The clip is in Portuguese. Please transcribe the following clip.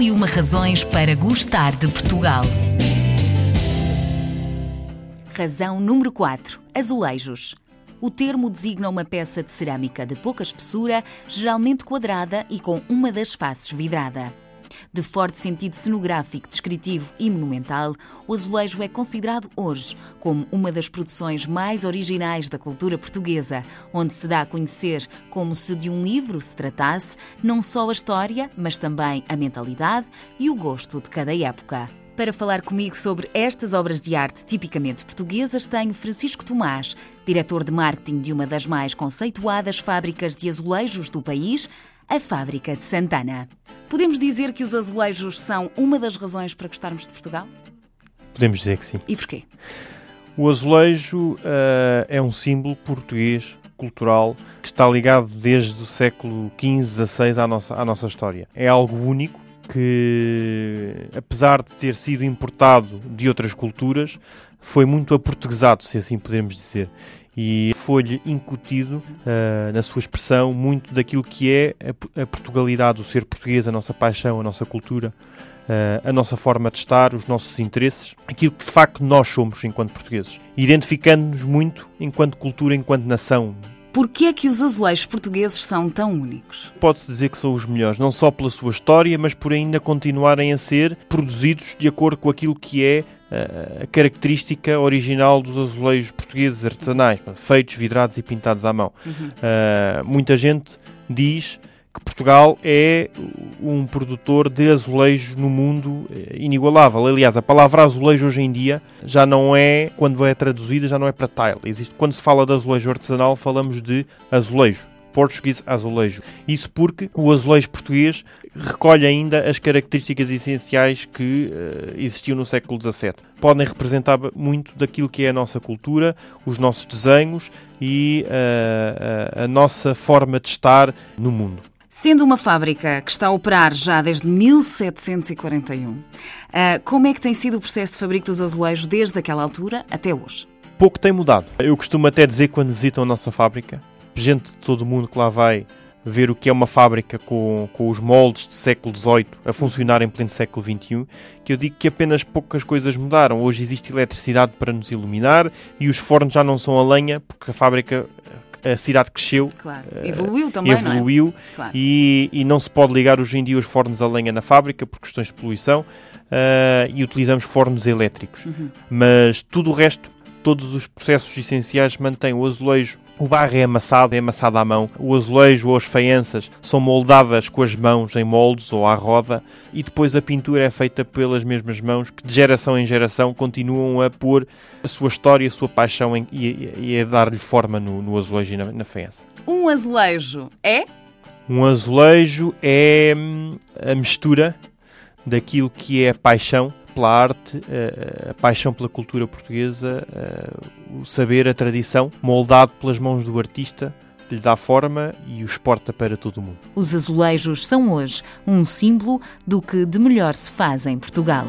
E uma razões para gostar de Portugal. Razão número 4. Azulejos. O termo designa uma peça de cerâmica de pouca espessura, geralmente quadrada e com uma das faces vidrada. De forte sentido cenográfico, descritivo e monumental, o azulejo é considerado hoje como uma das produções mais originais da cultura portuguesa, onde se dá a conhecer como se de um livro se tratasse, não só a história, mas também a mentalidade e o gosto de cada época. Para falar comigo sobre estas obras de arte tipicamente portuguesas, tenho Francisco Tomás, diretor de marketing de uma das mais conceituadas fábricas de azulejos do país, a Fábrica de Santana. Podemos dizer que os azulejos são uma das razões para gostarmos de Portugal? Podemos dizer que sim. E porquê? O azulejo uh, é um símbolo português cultural que está ligado desde o século XV, XVI à nossa, à nossa história. É algo único que, apesar de ter sido importado de outras culturas, foi muito aportuguesado, se assim podemos dizer e foi-lhe incutido uh, na sua expressão muito daquilo que é a, a, Portugalidade, o ser português, a nossa paixão, a nossa cultura, uh, a nossa forma de estar, os nossos interesses, aquilo que de facto nós somos enquanto portugueses, identificando-nos muito enquanto cultura, enquanto nação. Porquê é que os azulejos portugueses são tão únicos? Pode-se dizer que são os melhores, não só pela sua história, mas por ainda continuarem a ser produzidos de acordo com aquilo que é a característica original dos azulejos portugueses artesanais, feitos, vidrados e pintados à mão. Uhum. Uh, muita gente diz que Portugal é um produtor de azulejos no mundo eh, inigualável. Aliás, a palavra azulejo hoje em dia já não é, quando é traduzida, já não é para tile. Existe, quando se fala de azulejo artesanal, falamos de azulejo. Portuguese Azulejo. Isso porque o azulejo português recolhe ainda as características essenciais que uh, existiam no século XVII. Podem representar muito daquilo que é a nossa cultura, os nossos desenhos e uh, a, a nossa forma de estar no mundo. Sendo uma fábrica que está a operar já desde 1741, uh, como é que tem sido o processo de fabrico dos azulejos desde aquela altura até hoje? Pouco tem mudado. Eu costumo até dizer quando visitam a nossa fábrica gente de todo o mundo que lá vai ver o que é uma fábrica com, com os moldes do século XVIII a funcionar em pleno século XXI, que eu digo que apenas poucas coisas mudaram. Hoje existe eletricidade para nos iluminar e os fornos já não são a lenha, porque a fábrica, a cidade cresceu. Claro. Eh, evoluiu também, evoluiu não é? claro. e, e não se pode ligar hoje em dia os fornos a lenha na fábrica por questões de poluição uh, e utilizamos fornos elétricos. Uhum. Mas tudo o resto todos os processos essenciais mantêm o azulejo. O barro é amassado, é amassado à mão. O azulejo ou as faianças são moldadas com as mãos em moldes ou à roda e depois a pintura é feita pelas mesmas mãos que de geração em geração continuam a pôr a sua história, a sua paixão em, e, e, a dar-lhe forma no, no, azulejo e na, na faiança. Um azulejo é? Um azulejo é hum, a mistura daquilo que é a paixão pela arte, a, a paixão pela cultura portuguesa, o saber, a tradição, moldado pelas mãos do artista que lhe dá forma e o exporta para todo o mundo. Os azulejos são hoje um símbolo do que de melhor se faz em Portugal.